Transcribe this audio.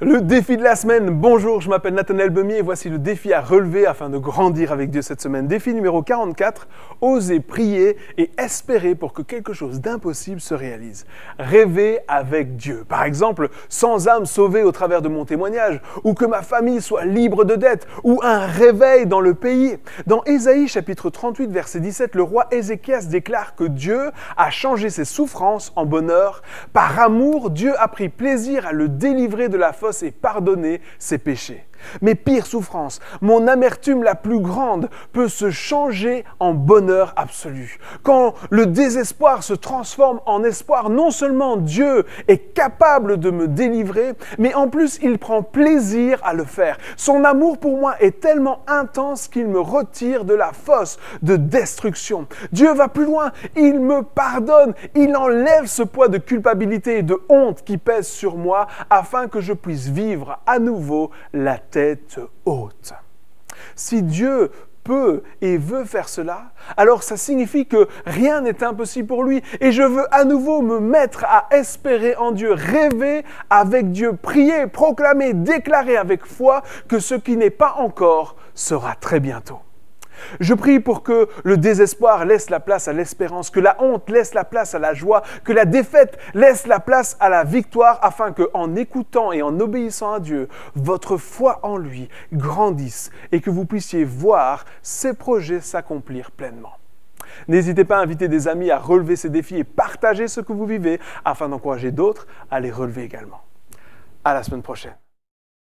Le défi de la semaine, bonjour, je m'appelle Nathanaël Bemier et voici le défi à relever afin de grandir avec Dieu cette semaine. Défi numéro 44, oser prier et espérer pour que quelque chose d'impossible se réalise. Rêver avec Dieu. Par exemple, sans âme sauvée au travers de mon témoignage, ou que ma famille soit libre de dettes, ou un réveil dans le pays. Dans Ésaïe chapitre 38 verset 17, le roi Ézéchias déclare que Dieu a changé ses souffrances en bonheur. Par amour, Dieu a pris plaisir à le délivrer de la faute et pardonner ses péchés. Mes pires souffrances, mon amertume la plus grande peut se changer en bonheur absolu. Quand le désespoir se transforme en espoir, non seulement Dieu est capable de me délivrer, mais en plus il prend plaisir à le faire. Son amour pour moi est tellement intense qu'il me retire de la fosse de destruction. Dieu va plus loin, il me pardonne, il enlève ce poids de culpabilité et de honte qui pèse sur moi afin que je puisse vivre à nouveau la tête haute. Si Dieu peut et veut faire cela, alors ça signifie que rien n'est impossible pour lui. Et je veux à nouveau me mettre à espérer en Dieu, rêver avec Dieu, prier, proclamer, déclarer avec foi que ce qui n'est pas encore sera très bientôt. Je prie pour que le désespoir laisse la place à l'espérance, que la honte laisse la place à la joie, que la défaite laisse la place à la victoire, afin que, en écoutant et en obéissant à Dieu, votre foi en lui grandisse et que vous puissiez voir ses projets s'accomplir pleinement. N'hésitez pas à inviter des amis à relever ces défis et partager ce que vous vivez afin d'encourager d'autres à les relever également. À la semaine prochaine.